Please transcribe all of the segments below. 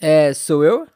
É, sou eu?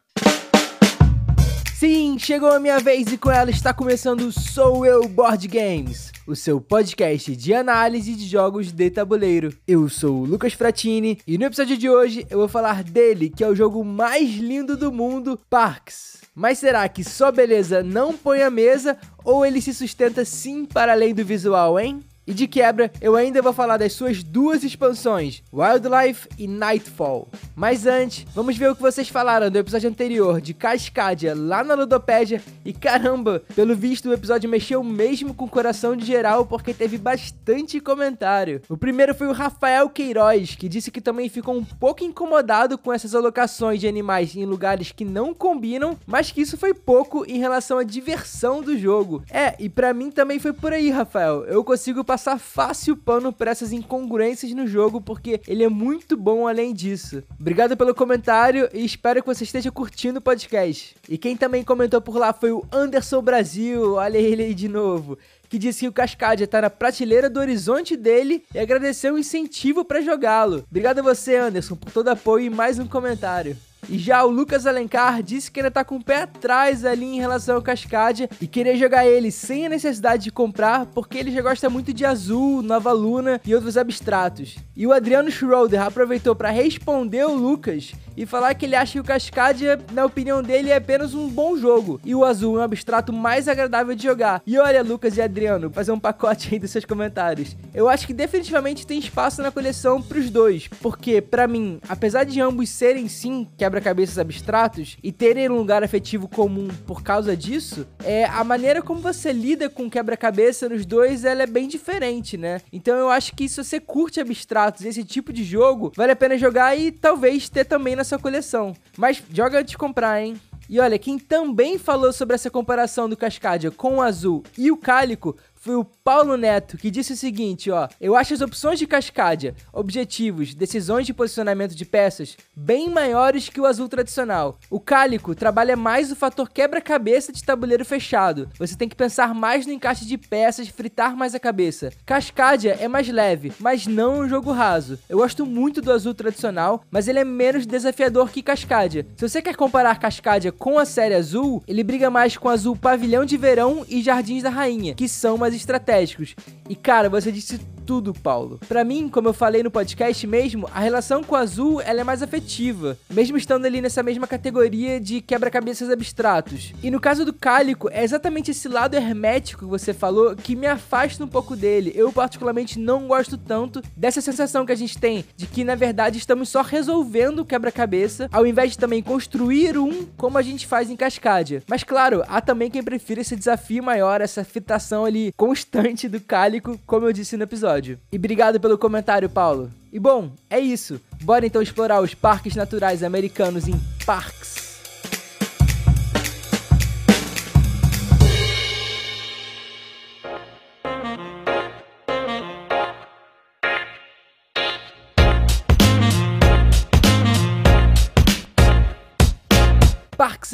Sim, chegou a minha vez e com ela está começando Sou Eu Board Games, o seu podcast de análise de jogos de tabuleiro. Eu sou o Lucas Fratini e no episódio de hoje eu vou falar dele, que é o jogo mais lindo do mundo, Parks. Mas será que só beleza não põe a mesa ou ele se sustenta sim para além do visual, hein? E de quebra, eu ainda vou falar das suas duas expansões, Wildlife e Nightfall. Mas antes, vamos ver o que vocês falaram do episódio anterior de Cascadia lá na Ludopédia. E caramba, pelo visto o episódio mexeu mesmo com o coração de geral porque teve bastante comentário. O primeiro foi o Rafael Queiroz, que disse que também ficou um pouco incomodado com essas alocações de animais em lugares que não combinam, mas que isso foi pouco em relação à diversão do jogo. É, e para mim também foi por aí, Rafael. Eu consigo passar fácil pano para essas incongruências no jogo, porque ele é muito bom além disso. Obrigado pelo comentário e espero que você esteja curtindo o podcast. E quem também comentou por lá foi o Anderson Brasil, olha ele aí de novo que disse que o Cascadia tá na prateleira do horizonte dele e agradeceu o incentivo para jogá-lo. Obrigado a você, Anderson, por todo apoio e mais um comentário. E já o Lucas Alencar disse que ainda tá com o pé atrás ali em relação ao Cascadia e queria jogar ele sem a necessidade de comprar, porque ele já gosta muito de Azul, Nova Luna e outros abstratos. E o Adriano Schroeder aproveitou para responder o Lucas e falar que ele acha que o Cascadia, na opinião dele, é apenas um bom jogo e o Azul é um abstrato mais agradável de jogar. E olha, Lucas e Adriano, fazer um pacote aí dos seus comentários. Eu acho que definitivamente tem espaço na coleção pros dois, porque para mim, apesar de ambos serem sim que quebra-cabeças abstratos e terem um lugar afetivo comum por causa disso, é a maneira como você lida com quebra-cabeça nos dois, ela é bem diferente, né? Então eu acho que se você curte abstratos, esse tipo de jogo, vale a pena jogar e talvez ter também na sua coleção. Mas joga antes de comprar, hein? E olha, quem também falou sobre essa comparação do Cascadia com o azul e o cálico foi o Paulo Neto, que disse o seguinte, ó: "Eu acho as opções de Cascadia, objetivos, decisões de posicionamento de peças bem maiores que o azul tradicional. O Cálico trabalha mais o fator quebra-cabeça de tabuleiro fechado. Você tem que pensar mais no encaixe de peças, fritar mais a cabeça. Cascadia é mais leve, mas não um jogo raso. Eu gosto muito do azul tradicional, mas ele é menos desafiador que Cascadia. Se você quer comparar Cascadia com a série azul, ele briga mais com azul Pavilhão de Verão e Jardins da Rainha, que são mais estratégicos. E cara, você disse tudo, Paulo. Para mim, como eu falei no podcast mesmo, a relação com o azul ela é mais afetiva, mesmo estando ali nessa mesma categoria de quebra-cabeças abstratos. E no caso do cálico, é exatamente esse lado hermético que você falou que me afasta um pouco dele. Eu particularmente não gosto tanto dessa sensação que a gente tem de que na verdade estamos só resolvendo o quebra-cabeça, ao invés de também construir um como a gente faz em Cascadia. Mas claro, há também quem prefira esse desafio maior, essa fitação ali constante do cálico, como eu disse no episódio. E obrigado pelo comentário, Paulo. E bom, é isso. Bora então explorar os parques naturais americanos em Parks.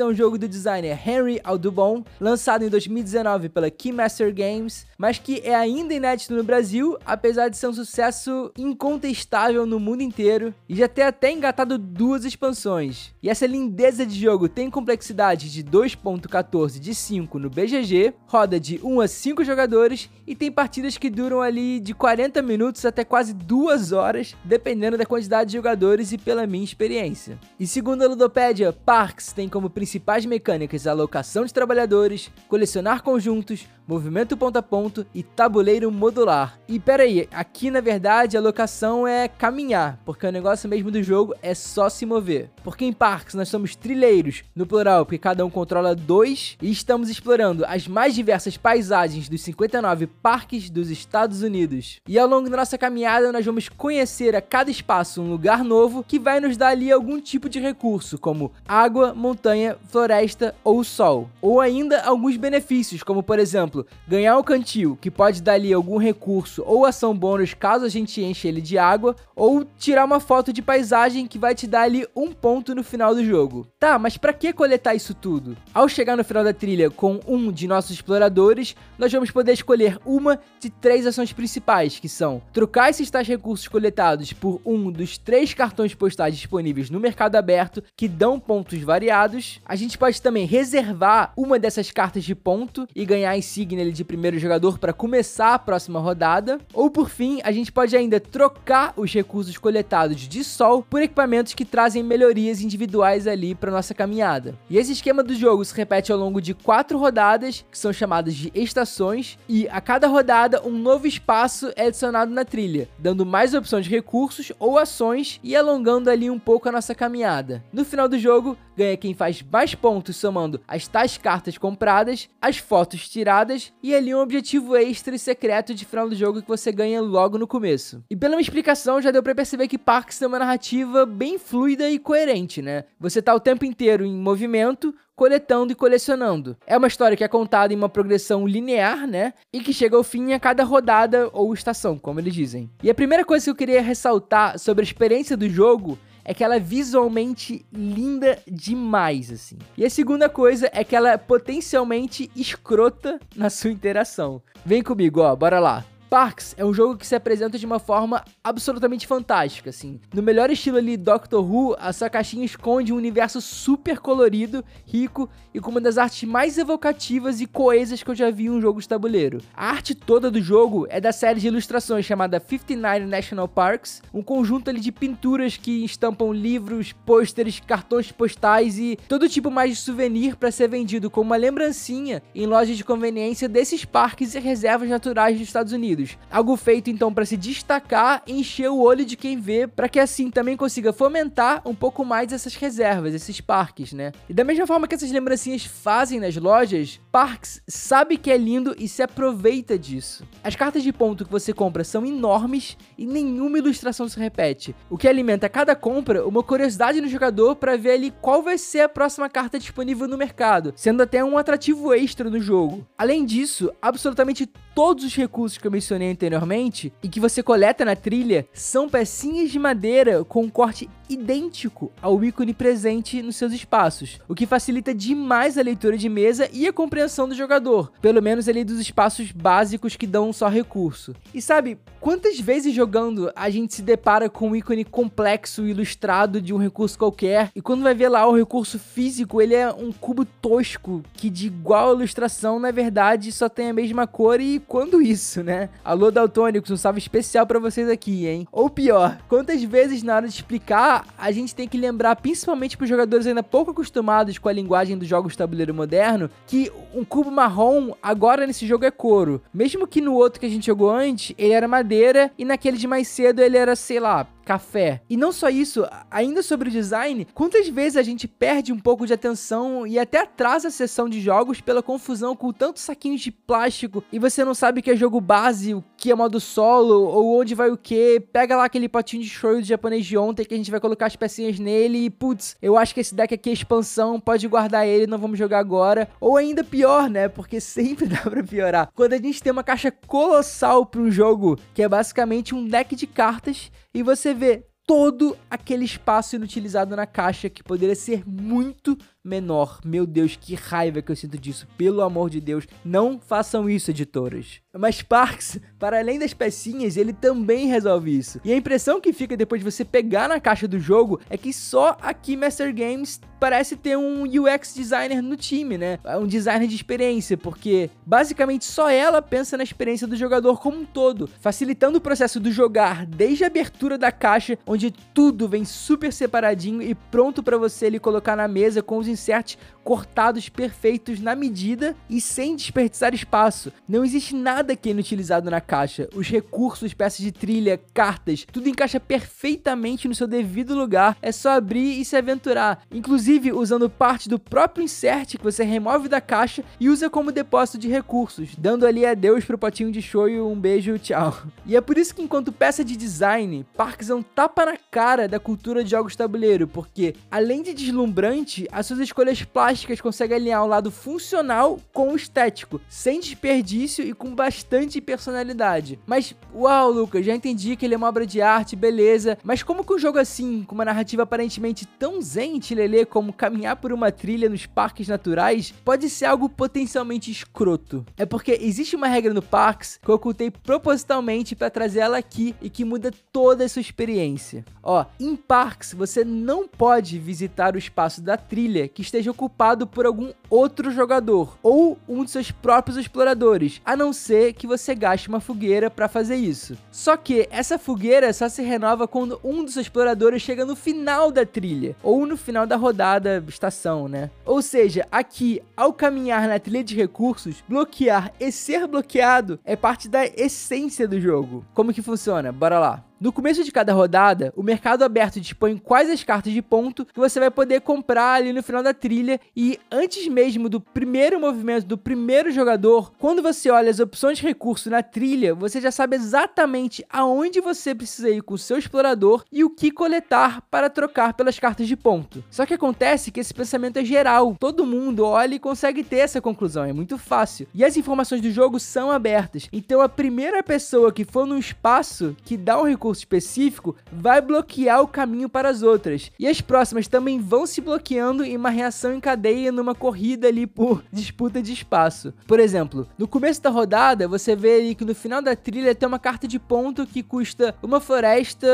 É um jogo do designer Henry Audubon, lançado em 2019 pela Keymaster Games, mas que é ainda inédito no Brasil, apesar de ser um sucesso incontestável no mundo inteiro e já ter até engatado duas expansões. E essa lindeza de jogo tem complexidade de 2.14 de 5 no BGG, roda de 1 a 5 jogadores e tem partidas que duram ali de 40 minutos até quase 2 horas, dependendo da quantidade de jogadores e pela minha experiência. E segundo a Ludopédia, Parks tem como principais mecânicas a alocação de trabalhadores, colecionar conjuntos, movimento ponto a ponto e tabuleiro modular. E pera aí, aqui na verdade a alocação é caminhar, porque o negócio mesmo do jogo é só se mover. Porque em Parks nós somos trilheiros, no plural, porque cada um controla dois, e estamos explorando as mais diversas paisagens dos 59 parques dos Estados Unidos. E ao longo da nossa caminhada nós vamos conhecer a cada espaço um lugar novo que vai nos dar ali algum tipo de recurso, como água, montanha, floresta ou sol. Ou ainda alguns benefícios, como por exemplo, exemplo, ganhar o cantil, que pode dar ali algum recurso ou ação bônus caso a gente enche ele de água, ou tirar uma foto de paisagem que vai te dar ali um ponto no final do jogo. Tá, mas para que coletar isso tudo? Ao chegar no final da trilha com um de nossos exploradores, nós vamos poder escolher uma de três ações principais, que são trocar esses tais recursos coletados por um dos três cartões postais disponíveis no mercado aberto, que dão pontos variados. A gente pode também reservar uma dessas cartas de ponto e ganhar a insígnia de primeiro jogador para começar a próxima rodada. Ou por fim, a gente pode ainda trocar os recursos coletados de sol por equipamentos que trazem melhorias individuais ali para nossa caminhada. E esse esquema do jogo se repete ao longo de quatro rodadas, que são chamadas de estações, e a cada rodada um novo espaço é adicionado na trilha, dando mais opções de recursos ou ações e alongando ali um pouco a nossa caminhada. No final do jogo, ganha quem faz mais pontos somando as tais cartas compradas, as fotos tiradas e ali um objetivo extra e secreto de final do jogo que você ganha logo no começo. E pela minha explicação já deu para perceber que Parks tem uma narrativa bem fluida e coerente, né? Você tá o tempo inteiro em movimento, coletando e colecionando. É uma história que é contada em uma progressão linear, né? E que chega ao fim a cada rodada ou estação, como eles dizem. E a primeira coisa que eu queria ressaltar sobre a experiência do jogo é que ela é visualmente linda demais, assim. E a segunda coisa é que ela é potencialmente escrota na sua interação. Vem comigo, ó, bora lá. Parks é um jogo que se apresenta de uma forma absolutamente fantástica, assim. No melhor estilo ali Doctor Who, a sua caixinha esconde um universo super colorido, rico e com uma das artes mais evocativas e coesas que eu já vi em um jogo de tabuleiro. A arte toda do jogo é da série de ilustrações chamada 59 National Parks, um conjunto ali de pinturas que estampam livros, pôsteres, cartões postais e todo tipo mais de souvenir para ser vendido como uma lembrancinha em lojas de conveniência desses parques e reservas naturais dos Estados Unidos. Algo feito então para se destacar e encher o olho de quem vê, para que assim também consiga fomentar um pouco mais essas reservas, esses parques, né? E da mesma forma que essas lembrancinhas fazem nas lojas, Parks sabe que é lindo e se aproveita disso. As cartas de ponto que você compra são enormes e nenhuma ilustração se repete, o que alimenta cada compra uma curiosidade no jogador para ver ali qual vai ser a próxima carta disponível no mercado, sendo até um atrativo extra no jogo. Além disso, absolutamente todos os recursos que eu mencionei anteriormente e que você coleta na trilha são pecinhas de madeira com um corte idêntico ao ícone presente nos seus espaços, o que facilita demais a leitura de mesa e a compreensão do jogador, pelo menos ali dos espaços básicos que dão só recurso. E sabe, quantas vezes jogando a gente se depara com um ícone complexo ilustrado de um recurso qualquer e quando vai ver lá o recurso físico, ele é um cubo tosco que de igual ilustração na verdade só tem a mesma cor e quando isso, né? Alô Daltônicos, um salve especial para vocês aqui, hein? Ou pior, quantas vezes na hora de explicar a gente tem que lembrar, principalmente para jogadores ainda pouco acostumados com a linguagem dos jogos de tabuleiro moderno, que um cubo marrom agora nesse jogo é couro. Mesmo que no outro que a gente jogou antes, ele era madeira e naquele de mais cedo ele era, sei lá, café. E não só isso, ainda sobre o design, quantas vezes a gente perde um pouco de atenção e até atrasa a sessão de jogos pela confusão com tantos saquinhos de plástico e você não sabe o que é jogo base, o que é modo solo ou onde vai o que. Pega lá aquele potinho de show do japonês de ontem que a gente vai colocar as pecinhas nele e putz, eu acho que esse deck aqui é expansão, pode guardar ele, não vamos jogar agora. Ou ainda pior, né? Porque sempre dá pra piorar. Quando a gente tem uma caixa colossal para um jogo que é basicamente um deck de cartas e você vê todo aquele espaço inutilizado na caixa que poderia ser muito menor. Meu Deus, que raiva que eu sinto disso. Pelo amor de Deus, não façam isso, editoras. Mas Parks, para além das pecinhas, ele também resolve isso. E a impressão que fica depois de você pegar na caixa do jogo é que só aqui Master Games parece ter um UX designer no time, né? Um designer de experiência, porque basicamente só ela pensa na experiência do jogador como um todo, facilitando o processo do jogar desde a abertura da caixa, onde tudo vem super separadinho e pronto para você ali colocar na mesa com os inserts cortados perfeitos na medida e sem desperdiçar espaço. Não existe nada que é inutilizado na caixa. Os recursos, peças de trilha, cartas, tudo encaixa perfeitamente no seu devido lugar. É só abrir e se aventurar. Inclusive usando parte do próprio insert que você remove da caixa e usa como depósito de recursos, dando ali adeus pro potinho de shoyu, um beijo, tchau. E é por isso que enquanto peça de design, Parks é um tapa na cara da cultura de jogos tabuleiro, porque além de deslumbrante, as suas suas escolhas plásticas consegue alinhar o lado funcional com o estético, sem desperdício e com bastante personalidade. Mas, uau, Lucas, já entendi que ele é uma obra de arte, beleza, mas como que um jogo assim, com uma narrativa aparentemente tão zen tilelê como caminhar por uma trilha nos parques naturais, pode ser algo potencialmente escroto? É porque existe uma regra no Parks que eu ocultei propositalmente para trazer ela aqui e que muda toda a sua experiência. Ó, em Parks você não pode visitar o espaço da trilha que esteja ocupado por algum outro jogador ou um de seus próprios exploradores, a não ser que você gaste uma fogueira para fazer isso. Só que essa fogueira só se renova quando um dos exploradores chega no final da trilha ou no final da rodada estação, né? Ou seja, aqui ao caminhar na trilha de recursos, bloquear e ser bloqueado é parte da essência do jogo. Como que funciona? Bora lá. No começo de cada rodada, o mercado aberto dispõe quais as cartas de ponto que você vai poder comprar ali no final da trilha e antes mesmo do primeiro movimento do primeiro jogador, quando você olha as opções de recurso na trilha, você já sabe exatamente aonde você precisa ir com o seu explorador e o que coletar para trocar pelas cartas de ponto. Só que acontece que esse pensamento é geral, todo mundo olha e consegue ter essa conclusão, é muito fácil. E as informações do jogo são abertas, então a primeira pessoa que for no espaço que dá um recurso recurso específico vai bloquear o caminho para as outras. E as próximas também vão se bloqueando em uma reação em cadeia numa corrida ali por disputa de espaço. Por exemplo, no começo da rodada, você vê ali que no final da trilha tem uma carta de ponto que custa uma floresta,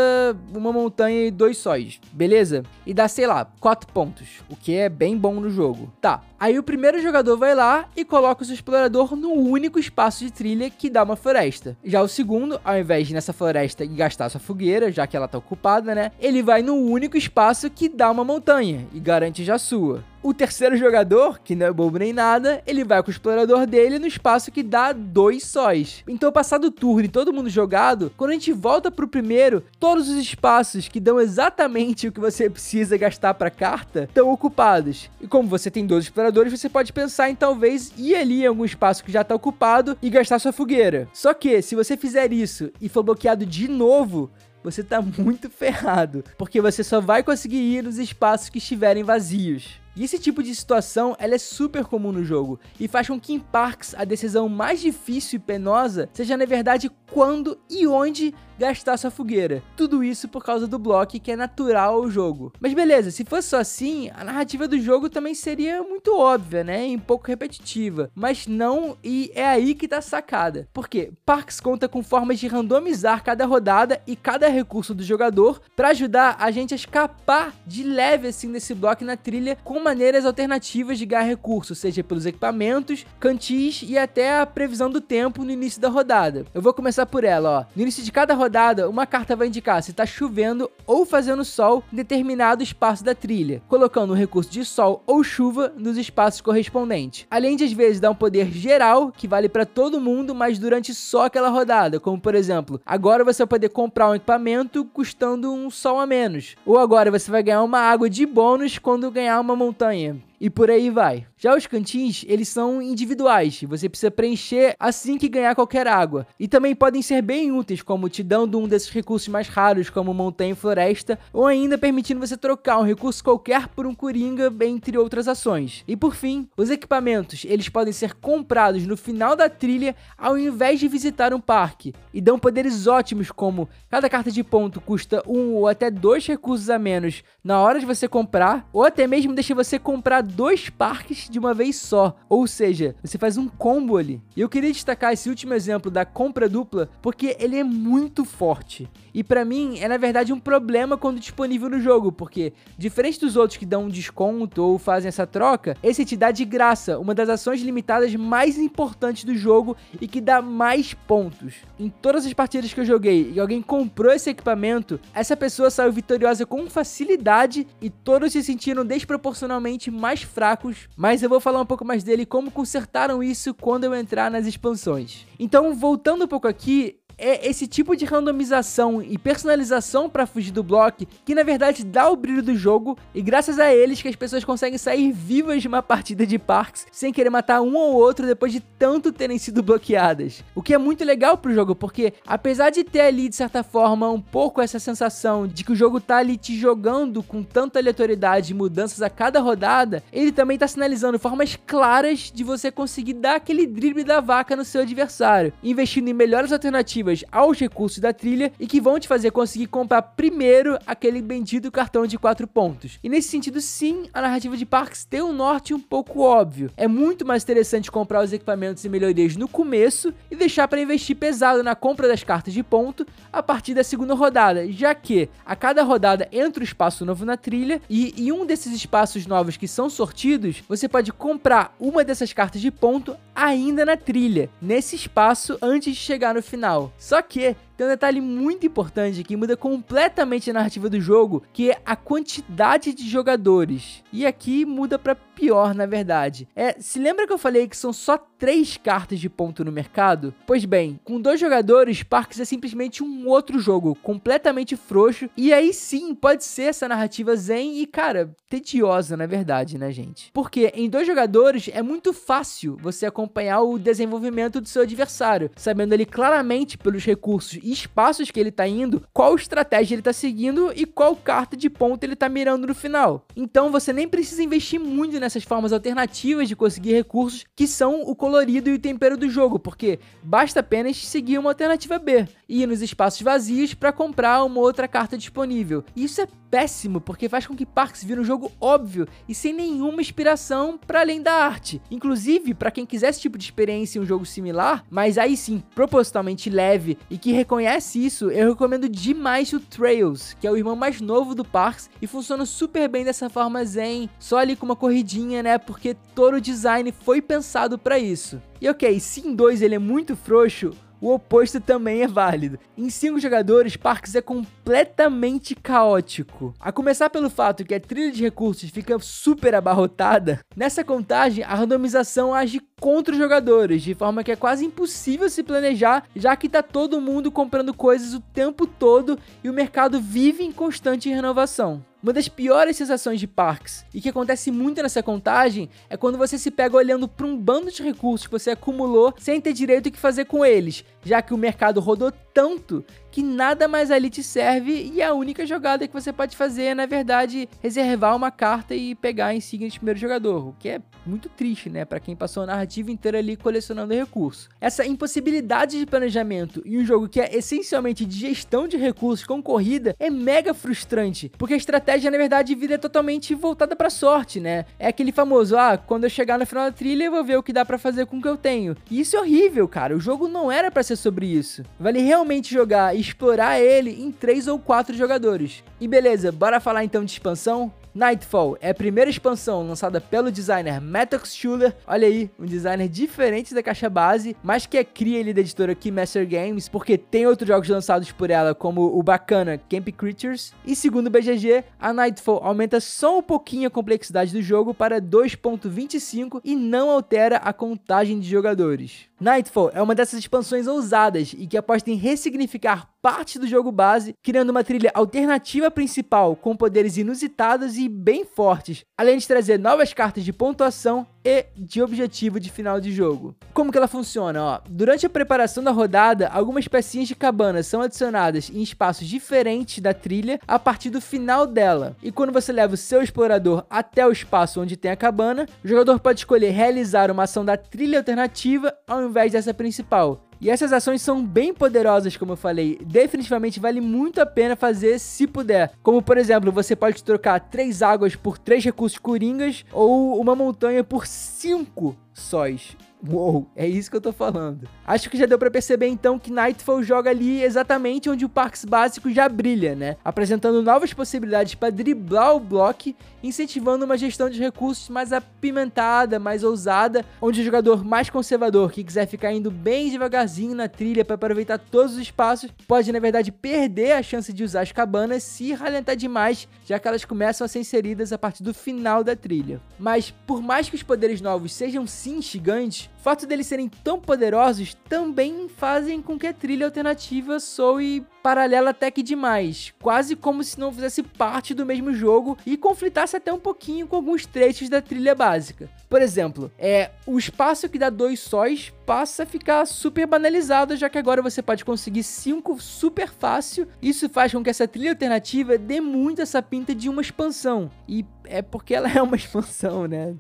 uma montanha e dois sóis, beleza? E dá, sei lá, quatro pontos, o que é bem bom no jogo. Tá, Aí o primeiro jogador vai lá e coloca o seu explorador no único espaço de trilha que dá uma floresta. Já o segundo, ao invés de nessa floresta gastar sua fogueira, já que ela tá ocupada, né? Ele vai no único espaço que dá uma montanha e garante já sua. O terceiro jogador, que não é bobo nem nada, ele vai com o explorador dele no espaço que dá dois sóis. Então, passado o turno e todo mundo jogado, quando a gente volta pro primeiro, todos os espaços que dão exatamente o que você precisa gastar pra carta estão ocupados. E como você tem dois exploradores, você pode pensar em talvez ir ali em algum espaço que já tá ocupado e gastar sua fogueira. Só que, se você fizer isso e for bloqueado de novo, você tá muito ferrado, porque você só vai conseguir ir nos espaços que estiverem vazios. E esse tipo de situação ela é super comum no jogo e faz com que em Parks a decisão mais difícil e penosa seja na verdade quando e onde gastar sua fogueira. Tudo isso por causa do bloco que é natural ao jogo. Mas beleza, se fosse só assim, a narrativa do jogo também seria muito óbvia, né? E um pouco repetitiva. Mas não, e é aí que tá sacada. Porque Parks conta com formas de randomizar cada rodada e cada recurso do jogador para ajudar a gente a escapar de leve assim nesse bloco na trilha com maneiras alternativas de ganhar recursos, seja pelos equipamentos, cantis e até a previsão do tempo no início da rodada. Eu vou começar por ela, ó. No início de cada rodada, uma carta vai indicar se está chovendo ou fazendo sol em determinado espaço da trilha, colocando o recurso de sol ou chuva nos espaços correspondentes. Além de às vezes dar um poder geral que vale para todo mundo, mas durante só aquela rodada, como por exemplo, agora você vai poder comprar um equipamento custando um sol a menos, ou agora você vai ganhar uma água de bônus quando ganhar uma montanha e por aí vai. Já os cantins, eles são individuais, você precisa preencher assim que ganhar qualquer água. E também podem ser bem úteis, como te dando um desses recursos mais raros, como montanha e floresta, ou ainda permitindo você trocar um recurso qualquer por um coringa, entre outras ações. E por fim, os equipamentos, eles podem ser comprados no final da trilha ao invés de visitar um parque, e dão poderes ótimos como cada carta de ponto custa um ou até dois recursos a menos na hora de você comprar, ou até mesmo deixa você comprar dois parques de uma vez só. Ou seja, você faz um combo ali. E eu queria destacar esse último exemplo da compra dupla porque ele é muito forte. E para mim é na verdade um problema quando disponível no jogo, porque diferente dos outros que dão um desconto ou fazem essa troca, esse te dá de graça uma das ações limitadas mais importantes do jogo e que dá mais pontos. Em todas as partidas que eu joguei e alguém comprou esse equipamento, essa pessoa saiu vitoriosa com facilidade e todos se sentiram desproporcionalmente mais fracos, mas eu vou falar um pouco mais dele como consertaram isso quando eu entrar nas expansões. Então, voltando um pouco aqui, é esse tipo de randomização e personalização para fugir do bloco que na verdade dá o brilho do jogo e graças a eles que as pessoas conseguem sair vivas de uma partida de Parks sem querer matar um ou outro depois de tanto terem sido bloqueadas. O que é muito legal pro jogo, porque apesar de ter ali de certa forma um pouco essa sensação de que o jogo tá ali te jogando com tanta aleatoriedade e mudanças a cada rodada, ele também tá sinalizando formas claras de você conseguir dar aquele drible da vaca no seu adversário, investindo em melhores alternativas aos recursos da trilha e que vão te fazer conseguir comprar primeiro aquele bendito cartão de 4 pontos. E nesse sentido, sim, a narrativa de Parks tem um norte um pouco óbvio. É muito mais interessante comprar os equipamentos e melhorias no começo e deixar para investir pesado na compra das cartas de ponto a partir da segunda rodada, já que a cada rodada entra um espaço novo na trilha e em um desses espaços novos que são sortidos, você pode comprar uma dessas cartas de ponto ainda na trilha, nesse espaço antes de chegar no final. Só que tem um detalhe muito importante que muda completamente a narrativa do jogo, que é a quantidade de jogadores. E aqui muda para pior, na verdade. É, se lembra que eu falei que são só três cartas de ponto no mercado? Pois bem, com dois jogadores, Parks é simplesmente um outro jogo, completamente frouxo. E aí sim, pode ser essa narrativa zen e, cara, tediosa, na verdade, né, gente? Porque em dois jogadores é muito fácil você acompanhar o desenvolvimento do seu adversário, sabendo ele claramente pelos recursos espaços que ele tá indo, qual estratégia ele tá seguindo e qual carta de ponta ele tá mirando no final. Então você nem precisa investir muito nessas formas alternativas de conseguir recursos que são o colorido e o tempero do jogo, porque basta apenas seguir uma alternativa B ir nos espaços vazios para comprar uma outra carta disponível. E isso é péssimo, porque faz com que Parks vire um jogo óbvio e sem nenhuma inspiração para além da arte. Inclusive, para quem quiser esse tipo de experiência em um jogo similar, mas aí sim propositalmente leve e que reconhece isso, eu recomendo demais o Trails, que é o irmão mais novo do Parks e funciona super bem dessa forma zen, só ali com uma corridinha, né? Porque todo o design foi pensado para isso. E ok, se em 2 ele é muito frouxo, o oposto também é válido. Em 5 jogadores, Parks é completamente caótico. A começar pelo fato que a trilha de recursos fica super abarrotada, nessa contagem a randomização age contra os jogadores, de forma que é quase impossível se planejar, já que tá todo mundo comprando coisas o tempo todo e o mercado vive em constante renovação. Uma das piores sensações de Parks, e que acontece muito nessa contagem, é quando você se pega olhando para um bando de recursos que você acumulou sem ter direito o que fazer com eles, já que o mercado rodou tanto que nada mais ali te serve e a única jogada que você pode fazer é, na verdade, reservar uma carta e pegar a insígnia de primeiro jogador, o que é muito triste, né, para quem passou a narrativa inteira ali colecionando recursos. Essa impossibilidade de planejamento em um jogo que é essencialmente de gestão de recursos com corrida é mega frustrante, porque a estratégia na verdade vira totalmente voltada para sorte, né? É aquele famoso, ah, quando eu chegar no final da trilha eu vou ver o que dá para fazer com o que eu tenho. E isso é horrível, cara. O jogo não era para ser sobre isso. Vale realmente jogar explorar ele em 3 ou 4 jogadores. E beleza, bora falar então de expansão? Nightfall é a primeira expansão lançada pelo designer Mattox Schuller. Olha aí, um designer diferente da caixa base, mas que é cria ali da editora Keymaster Games, porque tem outros jogos lançados por ela, como o bacana Camp Creatures. E segundo o BGG, a Nightfall aumenta só um pouquinho a complexidade do jogo para 2.25 e não altera a contagem de jogadores. Nightfall é uma dessas expansões ousadas e que aposta em ressignificar parte do jogo base, criando uma trilha alternativa principal com poderes inusitados e bem fortes, além de trazer novas cartas de pontuação e de objetivo de final de jogo. Como que ela funciona? Ó, durante a preparação da rodada, algumas pecinhas de cabana são adicionadas em espaços diferentes da trilha a partir do final dela. E quando você leva o seu explorador até o espaço onde tem a cabana, o jogador pode escolher realizar uma ação da trilha alternativa ao invés dessa principal. E essas ações são bem poderosas, como eu falei. Definitivamente vale muito a pena fazer se puder. Como, por exemplo, você pode trocar três águas por três recursos coringas ou uma montanha por cinco sóis. Uou, é isso que eu tô falando. Acho que já deu para perceber então que Nightfall joga ali exatamente onde o Parks básico já brilha, né? Apresentando novas possibilidades para driblar o bloco, incentivando uma gestão de recursos mais apimentada, mais ousada, onde o jogador mais conservador que quiser ficar indo bem devagarzinho na trilha para aproveitar todos os espaços, pode na verdade perder a chance de usar as cabanas se ralentar demais, já que elas começam a ser inseridas a partir do final da trilha. Mas por mais que os poderes novos sejam sim gigantes, O fato deles serem tão poderosos também fazem com que a trilha alternativa soe paralela até que demais, quase como se não fizesse parte do mesmo jogo e conflitasse até um pouquinho com alguns trechos da trilha básica. Por exemplo, é o espaço que dá dois sóis passa a ficar super banalizado, já que agora você pode conseguir cinco super fácil. Isso faz com que essa trilha alternativa dê muito essa pinta de uma expansão. E é porque ela é uma expansão, né?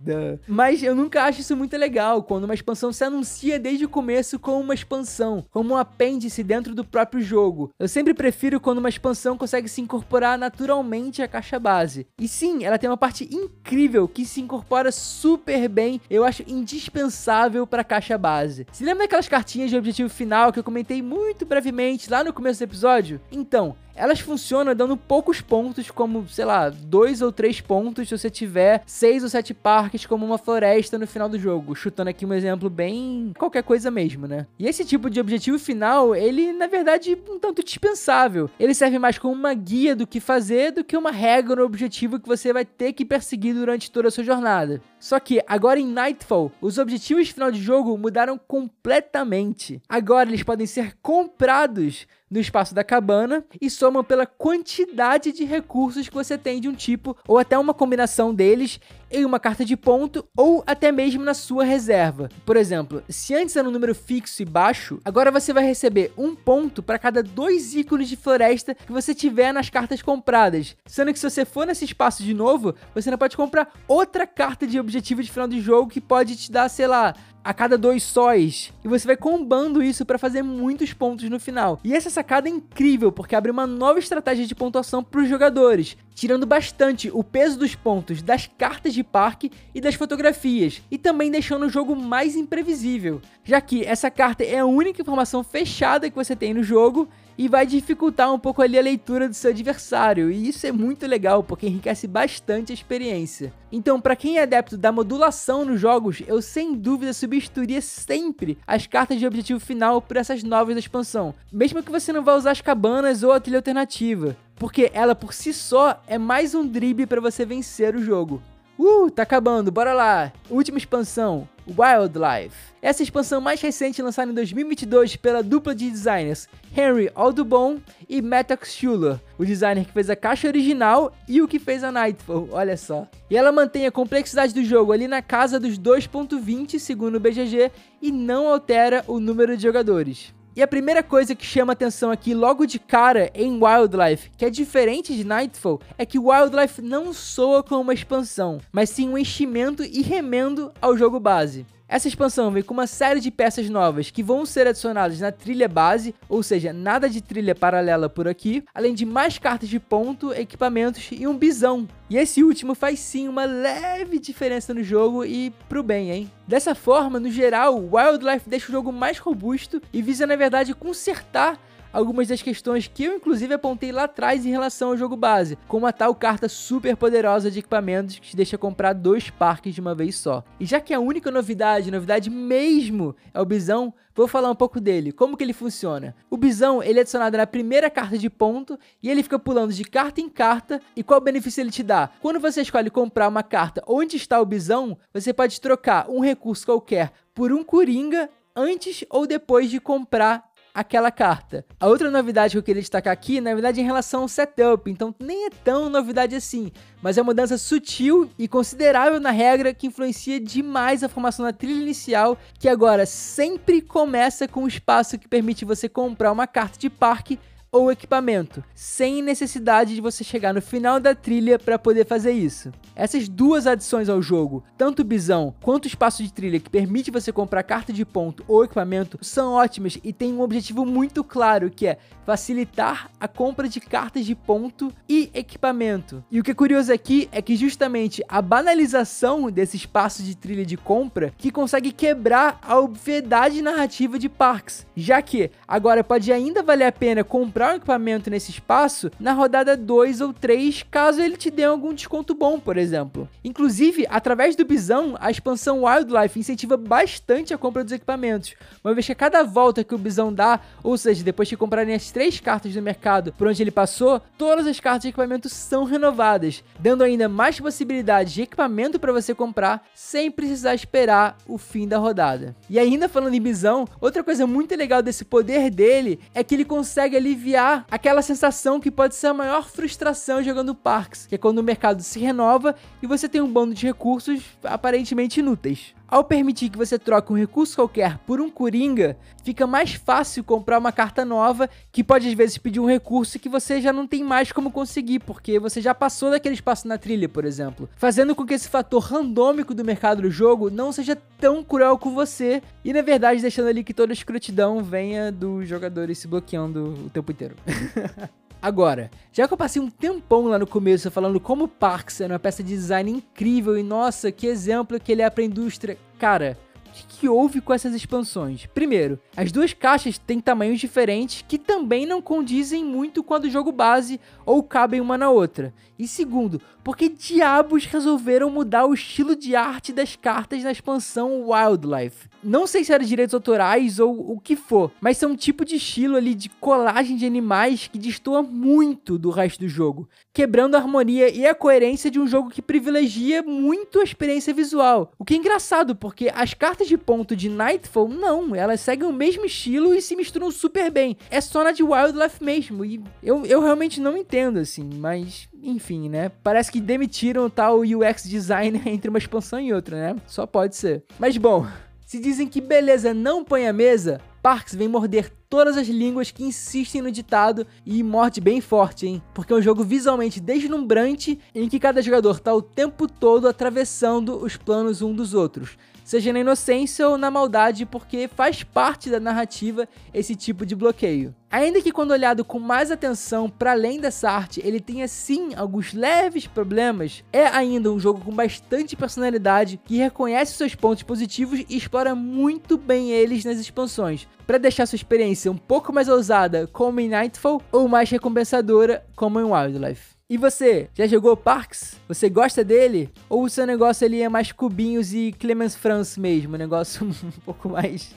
Mas eu nunca acho isso muito legal, quando uma expansão se anuncia desde o começo como uma expansão, como um apêndice dentro do próprio jogo. Eu sempre prefiro quando uma expansão consegue se incorporar naturalmente à caixa base. E sim, ela tem uma parte incrível que se incorpora super bem, eu acho indispensável para a caixa base. Se lembra daquelas cartinhas de objetivo final que eu comentei muito brevemente lá no começo do episódio? Então, elas funcionam dando poucos pontos, como, sei lá, dois ou três pontos se você tiver seis ou sete parques como uma floresta no final do jogo. Chutando aqui um exemplo bem qualquer coisa mesmo, né? E esse tipo de objetivo final, ele, na verdade, um tanto dispensável. Ele serve mais como uma guia do que fazer do que uma regra no objetivo que você vai ter que perseguir durante toda a sua jornada. Só que agora em Nightfall, os objetivos final de jogo mudaram completamente. Agora eles podem ser comprados no espaço da cabana e somam pela quantidade de recursos que você tem de um tipo ou até uma combinação deles em uma carta de ponto ou até mesmo na sua reserva. Por exemplo, se antes era um número fixo e baixo, agora você vai receber um ponto para cada dois ícones de floresta que você tiver nas cartas compradas. Sendo que se você for nesse espaço de novo, você não pode comprar outra carta de objetivo de final de jogo que pode te dar, sei lá, a cada dois sóis. E você vai combando isso para fazer muitos pontos no final. E essa sacada é incrível, porque abre uma nova estratégia de pontuação para os jogadores, tirando bastante o peso dos pontos das cartas de parque e das fotografias, e também deixando o jogo mais imprevisível, já que essa carta é a única informação fechada que você tem no jogo e vai dificultar um pouco ali a leitura do seu adversário, e isso é muito legal porque enriquece bastante a experiência. Então, para quem é adepto da modulação nos jogos, eu sem dúvida substituiria sempre as cartas de objetivo final por essas novas da expansão, mesmo que você não vá usar as cabanas ou a trilha alternativa, porque ela por si só é mais um drible para você vencer o jogo. Uh, tá acabando, bora lá! Última expansão, Wildlife. Essa expansão mais recente lançada em 2022 pela dupla de designers Henry Audubon e Mattox Schuller, o designer que fez a caixa original e o que fez a Nightfall, olha só. E ela mantém a complexidade do jogo ali na casa dos 2.20 segundo o BGG e não altera o número de jogadores. E a primeira coisa que chama atenção aqui logo de cara em Wildlife, que é diferente de Nightfall, é que Wildlife não soa como uma expansão, mas sim um enchimento e remendo ao jogo base. Essa expansão vem com uma série de peças novas que vão ser adicionadas na trilha base, ou seja, nada de trilha paralela por aqui, além de mais cartas de ponto, equipamentos e um bisão. E esse último faz sim uma leve diferença no jogo e pro bem, hein? Dessa forma, no geral, Wildlife deixa o jogo mais robusto e visa na verdade consertar algumas das questões que eu inclusive apontei lá atrás em relação ao jogo base, como a tal carta super poderosa de equipamentos que te deixa comprar dois parques de uma vez só. E já que a única novidade, novidade mesmo, é o Bisão, vou falar um pouco dele, como que ele funciona. O Bisão, ele é adicionado na primeira carta de ponto e ele fica pulando de carta em carta. E qual benefício ele te dá? Quando você escolhe comprar uma carta onde está o Bisão, você pode trocar um recurso qualquer por um Coringa antes ou depois de comprar aquela carta. A outra novidade que eu queria destacar aqui, na verdade, é em relação ao setup, então nem é tão novidade assim, mas é uma mudança sutil e considerável na regra que influencia demais a formação da trilha inicial, que agora sempre começa com um espaço que permite você comprar uma carta de parque ou equipamento, sem necessidade de você chegar no final da trilha para poder fazer isso. Essas duas adições ao jogo, tanto o bisão quanto o espaço de trilha que permite você comprar carta de ponto ou equipamento, são ótimas e têm um objetivo muito claro que é facilitar a compra de cartas de ponto e equipamento. E o que é curioso aqui é que justamente a banalização desse espaço de trilha de compra que consegue quebrar a obviedade narrativa de Parks, já que agora pode ainda valer a pena comprar comprar um equipamento nesse espaço na rodada 2 ou 3, caso ele te dê algum desconto bom, por exemplo. Inclusive, através do Bisão, a expansão Wildlife incentiva bastante a compra dos equipamentos, uma vez que a cada volta que o Bisão dá, ou seja, depois de comprarem as três cartas do mercado por onde ele passou, todas as cartas de equipamento são renovadas, dando ainda mais possibilidades de equipamento para você comprar sem precisar esperar o fim da rodada. E ainda falando em Bisão, outra coisa muito legal desse poder dele é que ele consegue aliviar aquela sensação que pode ser a maior frustração jogando Parks, que é quando o mercado se renova e você tem um bando de recursos aparentemente inúteis. Ao permitir que você troque um recurso qualquer por um Coringa, fica mais fácil comprar uma carta nova que pode às vezes pedir um recurso que você já não tem mais como conseguir, porque você já passou daquele espaço na trilha, por exemplo. Fazendo com que esse fator randômico do mercado do jogo não seja tão cruel com você e, na verdade, deixando ali que toda a escrotidão venha dos jogadores se bloqueando o tempo inteiro. Agora, já que eu passei um tempão lá no começo falando como Parks é uma peça de design incrível e nossa, que exemplo que ele é pra indústria, cara, que, houve com essas expansões? Primeiro, as duas caixas têm tamanhos diferentes que também não condizem muito com a do jogo base ou cabem uma na outra. E segundo, por que diabos resolveram mudar o estilo de arte das cartas na expansão Wildlife? Não sei se era direitos autorais ou o que for, mas são um tipo de estilo ali de colagem de animais que destoa muito do resto do jogo, quebrando a harmonia e a coerência de um jogo que privilegia muito a experiência visual. O que é engraçado, porque as cartas de ponto de Nightfall, não, elas seguem o mesmo estilo e se misturam super bem. É só na de Wildlife mesmo, e eu, eu realmente não entendo, assim, mas enfim, né? Parece que demitiram o tal UX designer entre uma expansão e outra, né? Só pode ser. Mas bom, se dizem que beleza não põe a mesa, Parks vem morder todas as línguas que insistem no ditado e morde bem forte, hein? Porque é um jogo visualmente deslumbrante em que cada jogador tá o tempo todo atravessando os planos um dos outros seja na inocência ou na maldade, porque faz parte da narrativa esse tipo de bloqueio. Ainda que quando olhado com mais atenção para além dessa arte, ele tenha sim alguns leves problemas, é ainda um jogo com bastante personalidade que reconhece seus pontos positivos e explora muito bem eles nas expansões, para deixar sua experiência um pouco mais ousada como em Nightfall ou mais recompensadora como em Wildlife. E você, já jogou Parks? Você gosta dele? Ou o seu negócio ali é mais cubinhos e Clemens France mesmo? Um negócio um pouco mais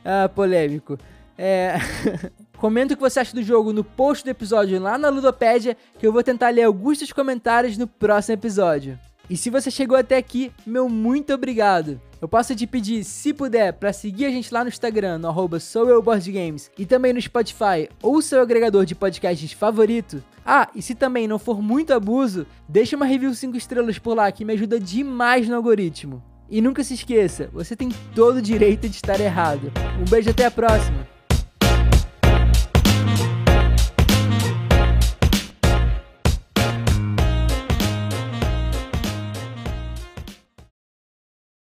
uh, polêmico. É... Comenta o que você acha do jogo no post do episódio lá na Ludopédia, que eu vou tentar ler alguns dos comentários no próximo episódio. E se você chegou até aqui, meu muito obrigado. Eu posso te pedir, se puder, para seguir a gente lá no Instagram, no soueuboardgames, e também no Spotify ou seu agregador de podcasts favorito. Ah, e se também não for muito abuso, deixa uma review 5 estrelas por lá que me ajuda demais no algoritmo. E nunca se esqueça, você tem todo o direito de estar errado. Um beijo até a próxima!